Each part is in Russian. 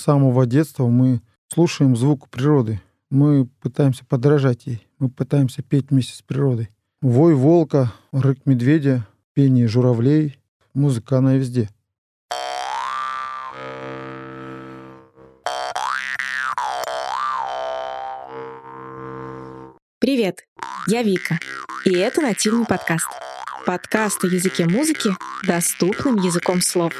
Самого детства мы слушаем звук природы. Мы пытаемся подражать ей. Мы пытаемся петь вместе с природой. Вой волка, рык медведя, пение журавлей. Музыка, она везде. Привет, я Вика, и это нативный подкаст. Подкаст о языке музыки доступным языком слов.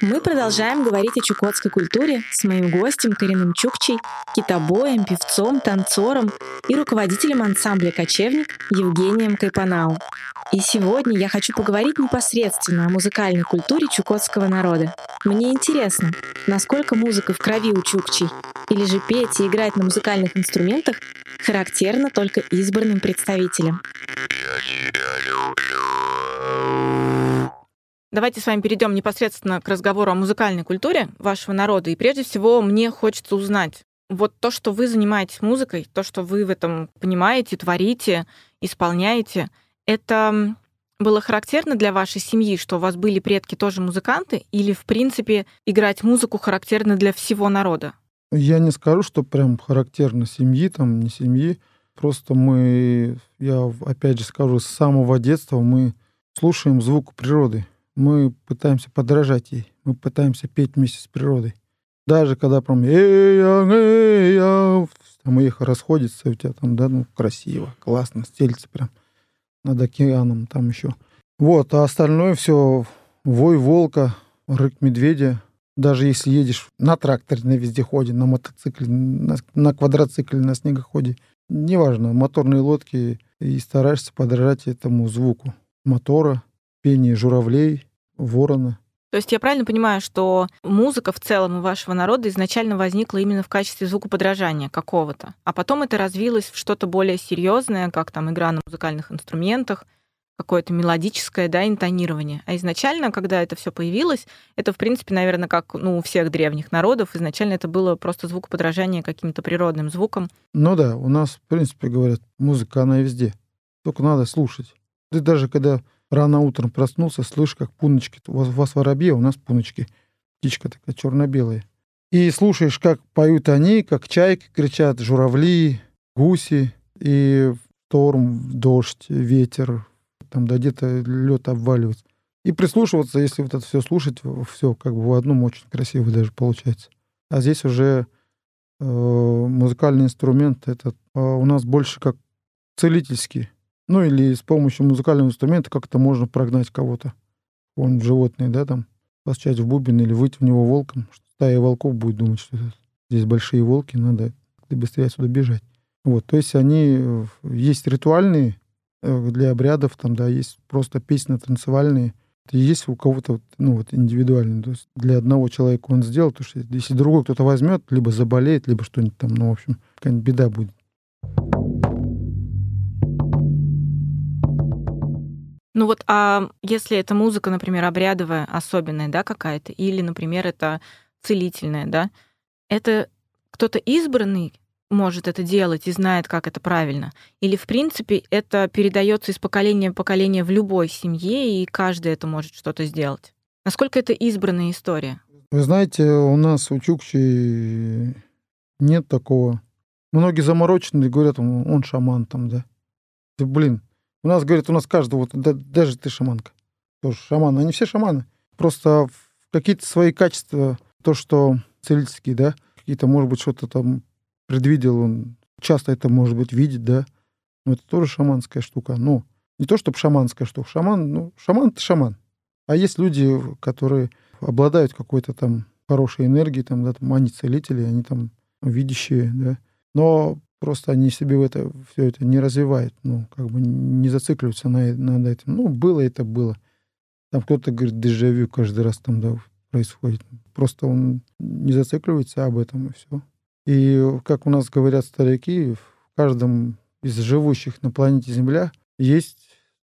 Мы продолжаем говорить о чукотской культуре с моим гостем Кариным Чукчей, китобоем, певцом, танцором и руководителем ансамбля «Кочевник» Евгением Кайпанау. И сегодня я хочу поговорить непосредственно о музыкальной культуре чукотского народа. Мне интересно, насколько музыка в крови у чукчей, или же петь и играть на музыкальных инструментах характерно только избранным представителям. Давайте с вами перейдем непосредственно к разговору о музыкальной культуре вашего народа. И прежде всего мне хочется узнать, вот то, что вы занимаетесь музыкой, то, что вы в этом понимаете, творите, исполняете, это было характерно для вашей семьи, что у вас были предки тоже музыканты, или, в принципе, играть музыку характерно для всего народа? Я не скажу, что прям характерно семьи, там, не семьи. Просто мы, я опять же скажу, с самого детства мы слушаем звук природы. Мы пытаемся подражать ей. Мы пытаемся петь вместе с природой. Даже когда прям там эхо расходится, у тебя там, да, ну, красиво, классно, стелится прям над океаном там еще. Вот, а остальное все вой волка, рык медведя. Даже если едешь на тракторе, на вездеходе, на мотоцикле, на, на квадроцикле, на снегоходе, неважно, моторные лодки, и стараешься подражать этому звуку мотора, пение журавлей, ворона. То есть я правильно понимаю, что музыка в целом у вашего народа изначально возникла именно в качестве звукоподражания какого-то, а потом это развилось в что-то более серьезное, как там игра на музыкальных инструментах, какое-то мелодическое, да, интонирование. А изначально, когда это все появилось, это, в принципе, наверное, как ну, у всех древних народов, изначально это было просто звукоподражание каким-то природным звуком. Ну да, у нас, в принципе, говорят, музыка, она везде. Только надо слушать. Ты даже когда Рано утром проснулся, слышь, как пуночки. У вас, у вас воробьи, а у нас пуночки. Птичка такая черно-белая. И слушаешь, как поют они, как чайки кричат, журавли, гуси, и шторм, дождь, ветер, там да где-то лед обваливается. И прислушиваться, если вот это все слушать, все как бы в одном очень красиво даже получается. А здесь уже э, музыкальный инструмент, это э, у нас больше как целительский. Ну или с помощью музыкального инструмента как-то можно прогнать кого-то. Он животное, да, там, постучать в бубен или выйти в него волком. Стая волков будет думать, что здесь большие волки, надо быстрее отсюда бежать. Вот, то есть они э, есть ритуальные э, для обрядов, там, да, есть просто песни танцевальные. Есть у кого-то, ну, вот индивидуально. То есть для одного человека он сделал, то что если другой кто-то возьмет, либо заболеет, либо что-нибудь там, ну, в общем, какая-нибудь беда будет. Ну вот, а если это музыка, например, обрядовая, особенная, да, какая-то, или, например, это целительная, да, это кто-то избранный может это делать и знает, как это правильно? Или, в принципе, это передается из поколения в поколение в любой семье, и каждый это может что-то сделать? Насколько это избранная история? Вы знаете, у нас у Чукчи нет такого. Многие замороченные говорят, он шаман там, да. Блин, у нас, говорят, у нас каждый, вот да, даже ты шаманка, тоже шаман. Они все шаманы. Просто какие-то свои качества, то, что целительские, да, какие-то, может быть, что-то там предвидел, он часто это, может быть, видит, да, но это тоже шаманская штука. Ну, не то, чтобы шаманская штука. Шаман, ну, шаман — это шаман. А есть люди, которые обладают какой-то там хорошей энергией, там, да, там, они целители, они там видящие, да. Но просто они себе в это все это не развивают, ну, как бы не зацикливаются на, над этим. Ну, было это было. Там кто-то говорит, дежавю каждый раз там, да, происходит. Просто он не зацикливается об этом, и все. И, как у нас говорят старики, в каждом из живущих на планете Земля есть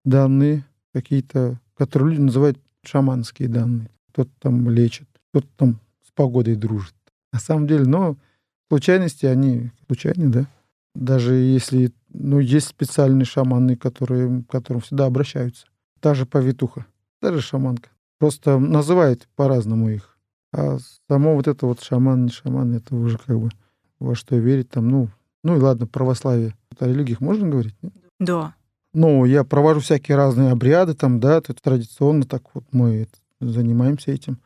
данные какие-то, которые люди называют шаманские данные. Кто-то там лечит, кто-то там с погодой дружит. На самом деле, но случайности, они случайны, да даже если, ну, есть специальные шаманы, которые, к которым всегда обращаются. Та же повитуха, та же шаманка. Просто называют по-разному их. А само вот это вот шаман, не шаман, это уже как бы во что верить там, ну, ну и ладно, православие. О религиях можно говорить? Нет? Да. Ну, я провожу всякие разные обряды там, да, тут традиционно так вот мы занимаемся этим.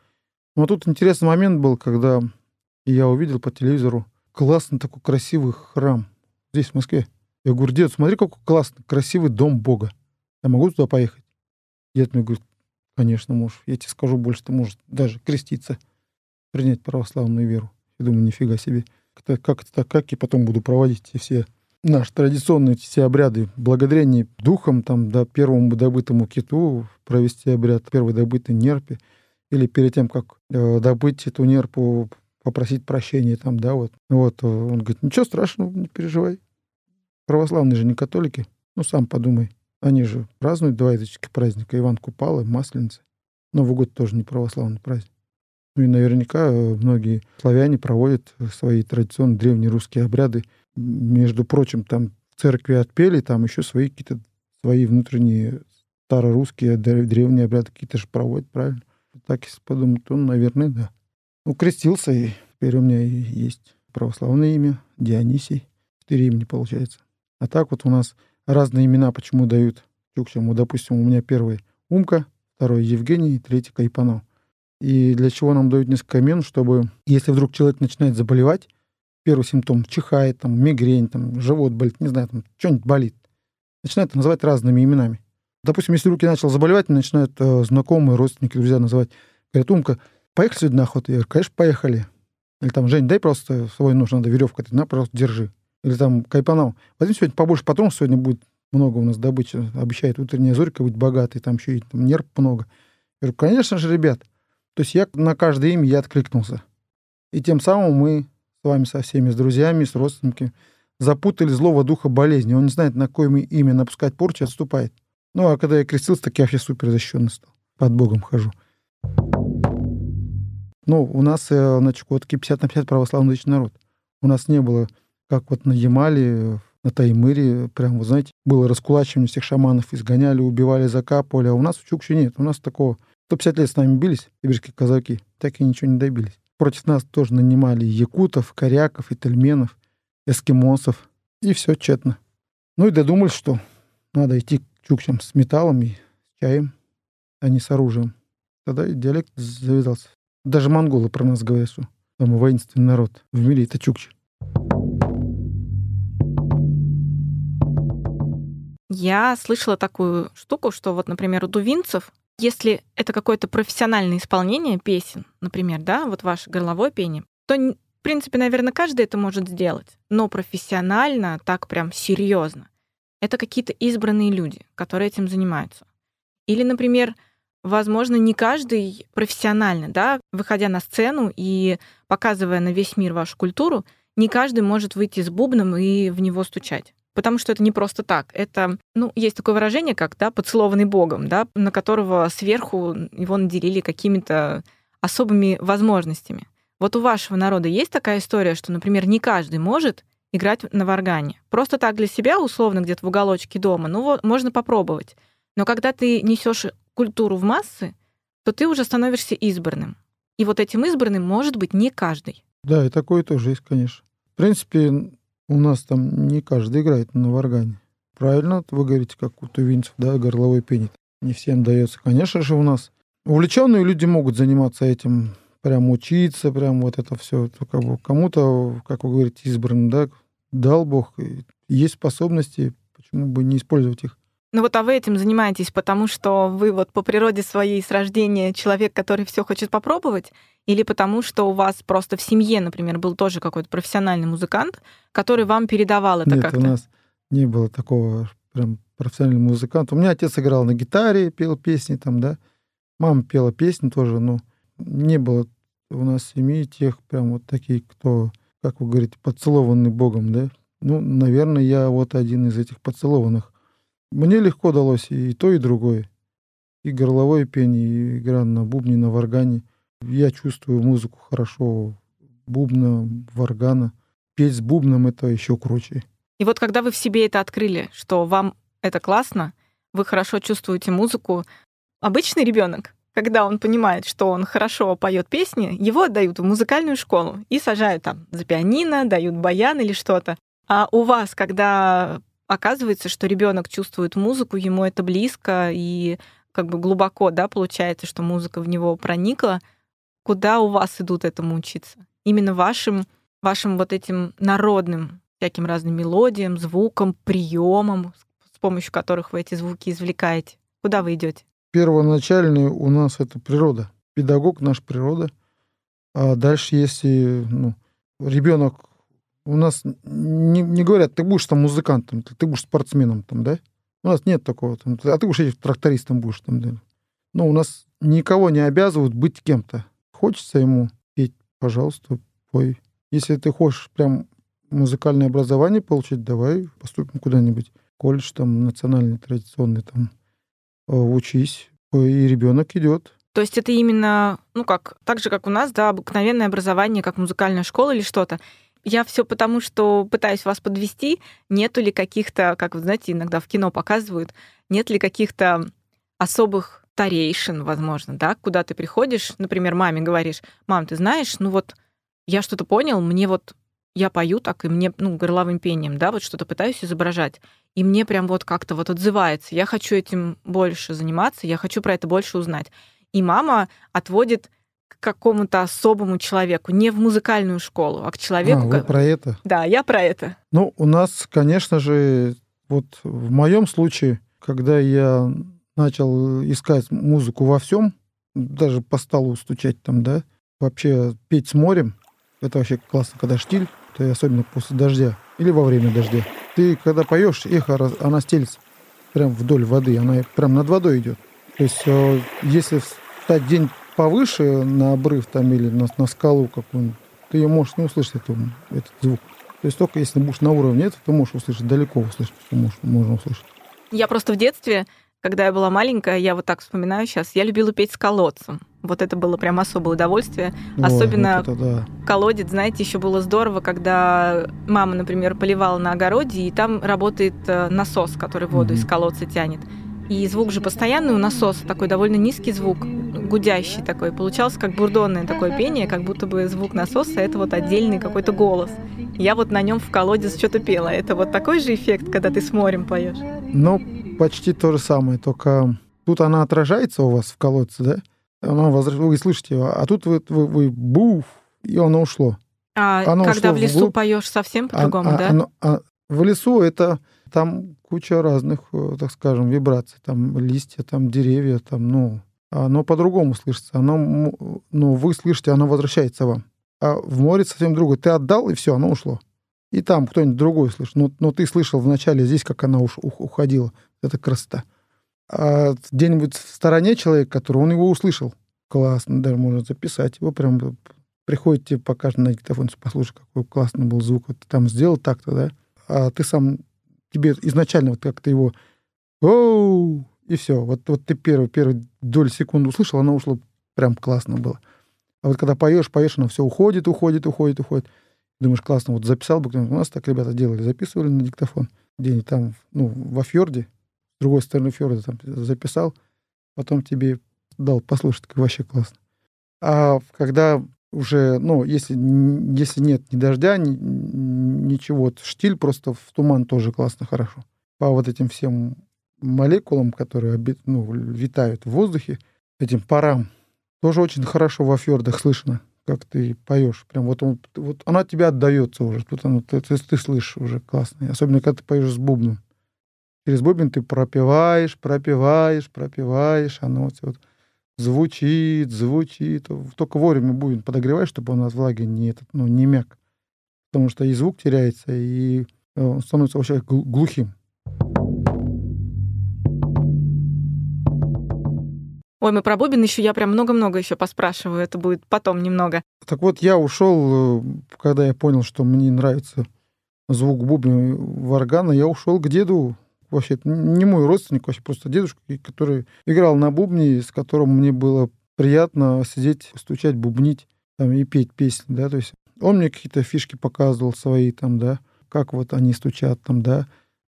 Но тут интересный момент был, когда я увидел по телевизору классный такой красивый храм здесь, в Москве. Я говорю, дед, смотри, какой классный, красивый дом Бога. Я могу туда поехать? Дед мне говорит, конечно, можешь. Я тебе скажу больше, ты можешь даже креститься, принять православную веру. Я думаю, нифига себе. Как это так, как я потом буду проводить все наши традиционные все обряды благодарение духам, там, да, первому добытому киту провести обряд первой добытой нерпи, или перед тем, как э, добыть эту нерпу, попросить прощения там, да, вот. Вот, э, он говорит, ничего страшного, не переживай. Православные же не католики. Ну, сам подумай. Они же празднуют два языческих праздника. Иван Купала, Масленица. Новый год тоже не православный праздник. Ну и наверняка э, многие славяне проводят свои традиционные древние русские обряды между прочим, там в церкви отпели, там еще свои какие-то свои внутренние старорусские древние обряды какие-то же проводят, правильно? Так, если подумать, то, наверное, да. Ну, крестился, и теперь у меня есть православное имя, Дионисий. Четыре имени получается. А так вот у нас разные имена почему дают чукчам. Вот, допустим, у меня первый Умка, второй Евгений, третий Кайпанов. И для чего нам дают несколько имен, чтобы, если вдруг человек начинает заболевать, первый симптом чихает, там, мигрень, там, живот болит, не знаю, там, что-нибудь болит. Начинают называть разными именами. Допустим, если руки начал заболевать, начинают э, знакомые, родственники, друзья называть. Говорят, Умка, поехали сегодня на охоту? Я говорю, конечно, поехали. Или там, Жень, дай просто свой нож, надо веревку, ты на, пожалуйста, держи. Или там, Кайпанал, возьми сегодня побольше патронов, сегодня будет много у нас добычи, обещает утренняя зорька быть богатой, там еще и там, нерв много. Я говорю, конечно же, ребят. То есть я на каждое имя я откликнулся. И тем самым мы с вами со всеми, с друзьями, с родственниками, запутали злого духа болезни. Он не знает, на какое имя напускать порчу, отступает. Ну, а когда я крестился, так я вообще супер защищенный стал. Под Богом хожу. Ну, у нас э, на Чукотке 50 на 50 православный народ. У нас не было, как вот на Ямале, на Таймыре, прям, вы знаете, было раскулачивание всех шаманов, изгоняли, убивали, закапывали, а у нас в Чукче нет. У нас такого 150 лет с нами бились, сибирские казаки, так и ничего не добились. Против нас тоже нанимали якутов, коряков, итальменов, эскимосов. И все тщетно. Ну и додумались, что надо идти к чукчам с металлом и с чаем, а не с оружием. Тогда и диалект завязался. Даже монголы про нас говорят, что мы воинственный народ. В мире это чукчи. Я слышала такую штуку, что вот, например, у дувинцев если это какое-то профессиональное исполнение песен, например, да, вот ваше горловое пение, то, в принципе, наверное, каждый это может сделать. Но профессионально, так прям серьезно, это какие-то избранные люди, которые этим занимаются. Или, например, возможно, не каждый профессионально, да, выходя на сцену и показывая на весь мир вашу культуру, не каждый может выйти с бубном и в него стучать потому что это не просто так. Это, ну, есть такое выражение, как, да, поцелованный Богом, да, на которого сверху его наделили какими-то особыми возможностями. Вот у вашего народа есть такая история, что, например, не каждый может играть на варгане. Просто так для себя, условно, где-то в уголочке дома, ну вот, можно попробовать. Но когда ты несешь культуру в массы, то ты уже становишься избранным. И вот этим избранным может быть не каждый. Да, и такое тоже есть, конечно. В принципе, у нас там не каждый играет на варгане. Правильно вы говорите, как у тувинцев, да, горловой пенит. Не всем дается. Конечно же, у нас увлеченные люди могут заниматься этим, прям учиться, прям вот это все. Как кому-то, как вы говорите, избран, да, дал Бог. Есть способности, почему бы не использовать их? Ну вот а вы этим занимаетесь, потому что вы вот по природе своей с рождения человек, который все хочет попробовать, или потому что у вас просто в семье, например, был тоже какой-то профессиональный музыкант, который вам передавал это Нет, как-то? у нас не было такого прям профессионального музыканта. У меня отец играл на гитаре, пел песни там, да. Мама пела песни тоже, но не было у нас в семье тех прям вот таких, кто, как вы говорите, поцелованный Богом, да. Ну, наверное, я вот один из этих поцелованных. Мне легко далось и то, и другое. И горловое пение, и игра на бубне, на варгане. Я чувствую музыку хорошо, бубна, варгана. Петь с бубном — это еще круче. И вот когда вы в себе это открыли, что вам это классно, вы хорошо чувствуете музыку, обычный ребенок когда он понимает, что он хорошо поет песни, его отдают в музыкальную школу и сажают там за пианино, дают баян или что-то. А у вас, когда оказывается, что ребенок чувствует музыку, ему это близко и как бы глубоко, да, получается, что музыка в него проникла, куда у вас идут этому учиться? Именно вашим, вашим вот этим народным всяким разным мелодиям, звукам, приемам, с помощью которых вы эти звуки извлекаете. Куда вы идете? Первоначальный у нас это природа. Педагог наш природа. А дальше, если ну, ребенок у нас не, не говорят, ты будешь там музыкантом, ты, ты будешь спортсменом там, да? У нас нет такого. Там, а ты будешь трактористом будешь там, да? Но у нас никого не обязывают быть кем-то. Хочется ему петь, пожалуйста, пой. Если ты хочешь прям музыкальное образование получить, давай поступим куда-нибудь. Колледж там национальный, традиционный, там э, учись. И ребенок идет. То есть это именно, ну как, так же, как у нас, да, обыкновенное образование, как музыкальная школа или что-то. Я все потому, что пытаюсь вас подвести. Нету ли каких-то, как вы знаете, иногда в кино показывают, нет ли каких-то особых старейшин, возможно, да, куда ты приходишь, например, маме говоришь, мам, ты знаешь, ну вот я что-то понял, мне вот я пою так, и мне, ну, горловым пением, да, вот что-то пытаюсь изображать, и мне прям вот как-то вот отзывается. Я хочу этим больше заниматься, я хочу про это больше узнать. И мама отводит к какому-то особому человеку, не в музыкальную школу, а к человеку. А, вы про это? Да, я про это. Ну, у нас, конечно же, вот в моем случае, когда я начал искать музыку во всем, даже по столу стучать там, да, вообще петь с морем, это вообще классно, когда штиль, то особенно после дождя или во время дождя. Ты, когда поешь, эхо, она стелится прям вдоль воды, она прям над водой идет. То есть, э, если встать день повыше на обрыв там или на, на скалу какую-нибудь, ты ее можешь не услышать, эту, этот звук. То есть только если будешь на уровне этого, ты можешь услышать, далеко услышать, можешь, можно услышать. Я просто в детстве когда я была маленькая, я вот так вспоминаю сейчас, я любила петь с колодцем. Вот это было прям особое удовольствие. Ой, Особенно вот да. колодец, знаете, еще было здорово, когда мама, например, поливала на огороде, и там работает э, насос, который воду угу. из колодца тянет. И звук же постоянный у насоса, такой довольно низкий звук, гудящий такой. Получался как бурдонное такое пение, как будто бы звук насоса — это вот отдельный какой-то голос. Я вот на нем в колодец что-то пела. Это вот такой же эффект, когда ты с морем поешь? Ну, почти то же самое, только тут она отражается у вас в колодце, да? Она возвращ... Вы слышите его, а тут вы, вы, вы буф, и оно ушло. А оно когда в лесу вглубь. поешь совсем а, по-другому, а, да? Оно, а, в лесу это там куча разных, э, так скажем, вибраций. Там листья, там деревья, там, ну, оно по-другому слышится. Оно, ну, вы слышите, оно возвращается вам. А в море совсем другое. Ты отдал, и все, оно ушло. И там кто-нибудь другой слышит. Но, но ты слышал вначале здесь, как она уш, уходила. Это красота. А где-нибудь в стороне человек, который, он его услышал. Классно, даже можно записать. Его прям приходите, покажет на диктофон, послушай, какой классный был звук. Вот ты там сделал так-то, да? А ты сам, тебе изначально вот как-то его Оу! И все. Вот, вот ты первый, первый долю секунды услышал, оно ушло прям классно было. А вот когда поешь, поешь, оно все уходит, уходит, уходит, уходит. Думаешь, классно, вот записал бы, у нас так ребята делали, записывали на диктофон где-нибудь там, ну, во фьорде, с другой стороны фьорда там записал, потом тебе дал послушать, как вообще классно. А когда уже, ну, если, если нет ни дождя, ни, ничего, штиль просто в туман тоже классно, хорошо. По вот этим всем молекулам, которые ну, витают в воздухе, этим парам, тоже очень хорошо во фьордах слышно, как ты поешь. Прям вот, он, вот она тебя отдается уже. Тут она, ты, ты, ты слышишь уже классно. Особенно, когда ты поешь с бубном. Через бубен ты пропиваешь, пропиваешь, пропиваешь, оно вот, вот звучит, звучит. Только вовремя бубен подогреваешь, чтобы он от влаги не, этот, ну, не мяк. Потому что и звук теряется, и э, он становится вообще глухим. Ой, мы про бубен еще я прям много-много еще поспрашиваю, это будет потом немного. Так вот, я ушел, э, когда я понял, что мне нравится звук бубна в органа, я ушел к деду, вообще не мой родственник, вообще просто дедушка, который играл на бубне, с которым мне было приятно сидеть, стучать, бубнить там, и петь песни, да, то есть он мне какие-то фишки показывал свои там, да, как вот они стучат там, да,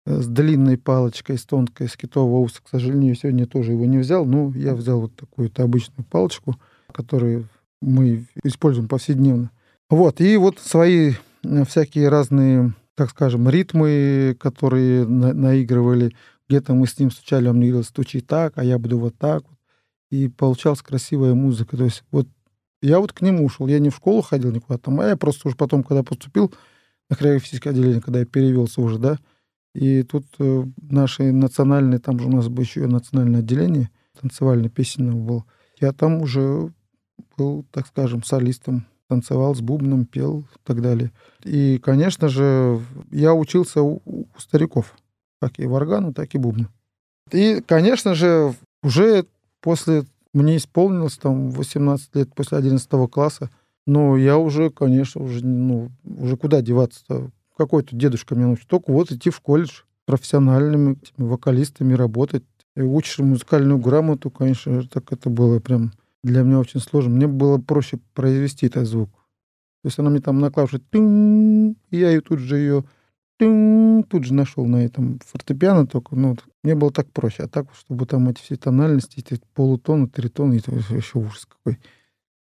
с длинной палочкой, с тонкой, с китового уса. К сожалению, сегодня тоже его не взял. но я взял вот такую-то обычную палочку, которую мы используем повседневно. Вот, и вот свои э, всякие разные, так скажем, ритмы, которые на наигрывали. Где-то мы с ним стучали, он мне говорил, стучи так, а я буду вот так. И получалась красивая музыка. То есть вот я вот к нему ушел. Я не в школу ходил никуда там, а я просто уже потом, когда поступил на хореографическое отделение, когда я перевелся уже, да, и тут э, наши национальные, там же у нас было еще национальное отделение, танцевальное песенное было. Я там уже был, так скажем, солистом, танцевал с бубном, пел и так далее. И, конечно же, я учился у, у стариков, как и в органу, так и бубну. И, конечно же, уже после мне исполнилось там 18 лет после 11 класса, но я уже, конечно, уже, ну, уже куда деваться-то? Какой-то дедушка меня научил. Только вот идти в колледж профессиональными вокалистами работать. И учишь музыкальную грамоту, конечно, так это было прям для меня очень сложно. Мне было проще произвести этот звук. То есть она мне там на клавише и я ее тут же ее тут же нашел на этом фортепиано только. Ну, мне было так проще. А так, чтобы там эти все тональности, эти полутоны, тритоны, это еще ужас какой.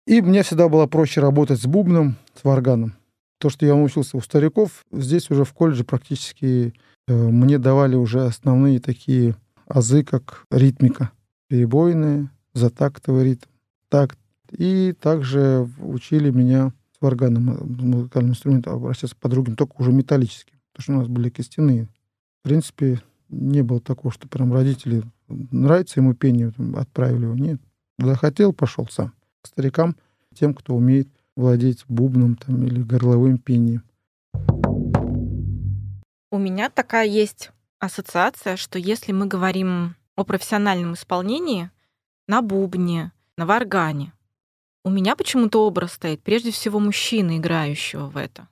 И мне всегда было проще работать с бубном, с варганом. То, что я научился у стариков, здесь уже в колледже практически э, мне давали уже основные такие азы, как ритмика, перебойная, затактовый ритм, такт. И также учили меня с варганом, э, музыкальным инструментом, обращаться по другим, только уже металлическим. Потому что у нас были костяные. В принципе, не было такого, что прям родители нравится ему пение, отправили его. Нет. Захотел, пошел сам. К старикам, тем, кто умеет владеть бубном там, или горловым пением. У меня такая есть ассоциация, что если мы говорим о профессиональном исполнении на бубне, на варгане, у меня почему-то образ стоит прежде всего мужчины, играющего в это.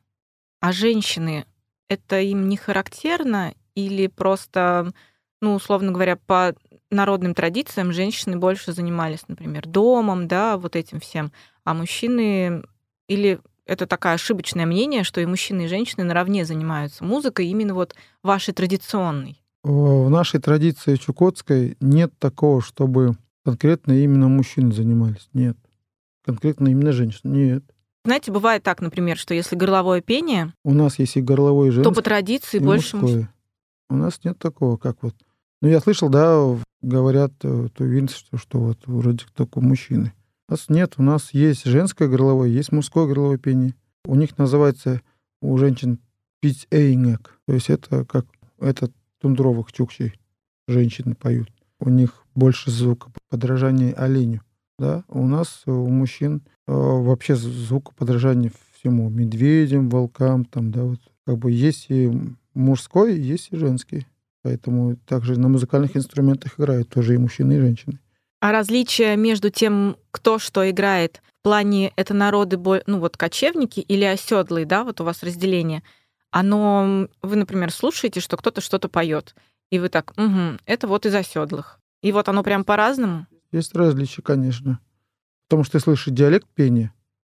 А женщины это им не характерно или просто, ну, условно говоря, по народным традициям женщины больше занимались, например, домом, да, вот этим всем, а мужчины или это такое ошибочное мнение, что и мужчины, и женщины наравне занимаются музыкой, именно вот вашей традиционной? В нашей традиции чукотской нет такого, чтобы конкретно именно мужчины занимались. Нет. Конкретно именно женщины. Нет. Знаете, бывает так, например, что если горловое пение... У нас есть и горловое, и женское, То по традиции больше... Мужское. У нас нет такого, как вот... Ну, я слышал, да, говорят э, то что, что вот вроде только мужчины. У нас нет, у нас есть женское горловое, есть мужское горловое пение. У них называется, у женщин, пить эйнек. То есть это как это тундровых чукчей женщины поют. У них больше звука подражания оленю. Да? У нас, у мужчин, э, вообще звукоподражание всему. Медведям, волкам, там, да, вот. Как бы есть и мужской, есть и женский. Поэтому также на музыкальных инструментах играют тоже и мужчины, и женщины. А различие между тем, кто что играет, в плане это народы, ну вот кочевники или оседлые, да, вот у вас разделение, оно, вы, например, слушаете, что кто-то что-то поет, и вы так, угу, это вот из оседлых. И вот оно прям по-разному? Есть различия, конечно. Потому что ты слышишь диалект пения,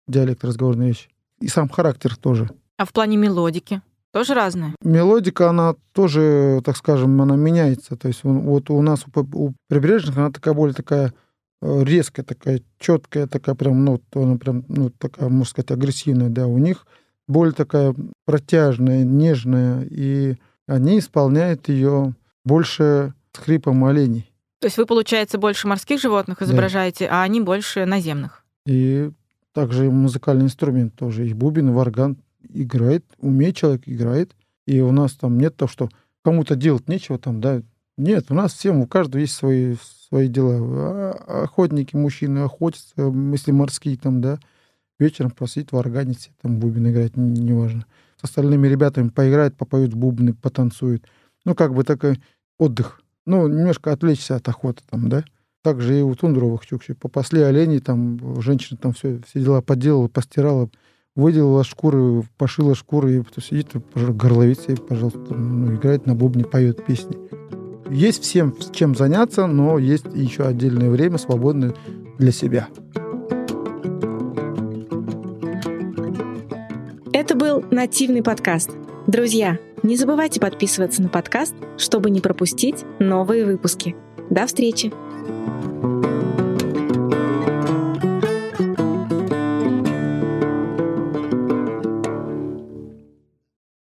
диалект разговорной речи, и сам характер тоже. А в плане мелодики? Тоже разная? Мелодика, она тоже, так скажем, она меняется. То есть вот у нас у прибрежных она такая более такая э, резкая, такая четкая, такая прям, ну, она прям, ну, такая, можно сказать, агрессивная, да. У них более такая протяжная, нежная, и они исполняют ее больше с хрипом оленей. То есть вы, получается, больше морских животных изображаете, да. а они больше наземных. И также музыкальный инструмент тоже. И бубен, и варган играет, умеет человек, играет. И у нас там нет того, что кому-то делать нечего там, да. Нет, у нас всем, у каждого есть свои, свои дела. А, охотники, мужчины охотятся, если морские там, да. Вечером просить в органице, там бубен играть, неважно. С остальными ребятами поиграет, попоют бубны, потанцуют. Ну, как бы такой отдых ну, немножко отвлечься от охоты там, да. Также и у тундровых чукчей. Попасли оленей, там женщина там все, все дела поделала, постирала, выделила шкуры, пошила шкуры, и потом сидит, горловит себе, пожалуйста, ну, играет на бубне, поет песни. Есть всем чем заняться, но есть еще отдельное время, свободное для себя. Это был нативный подкаст – Друзья, не забывайте подписываться на подкаст, чтобы не пропустить новые выпуски. До встречи!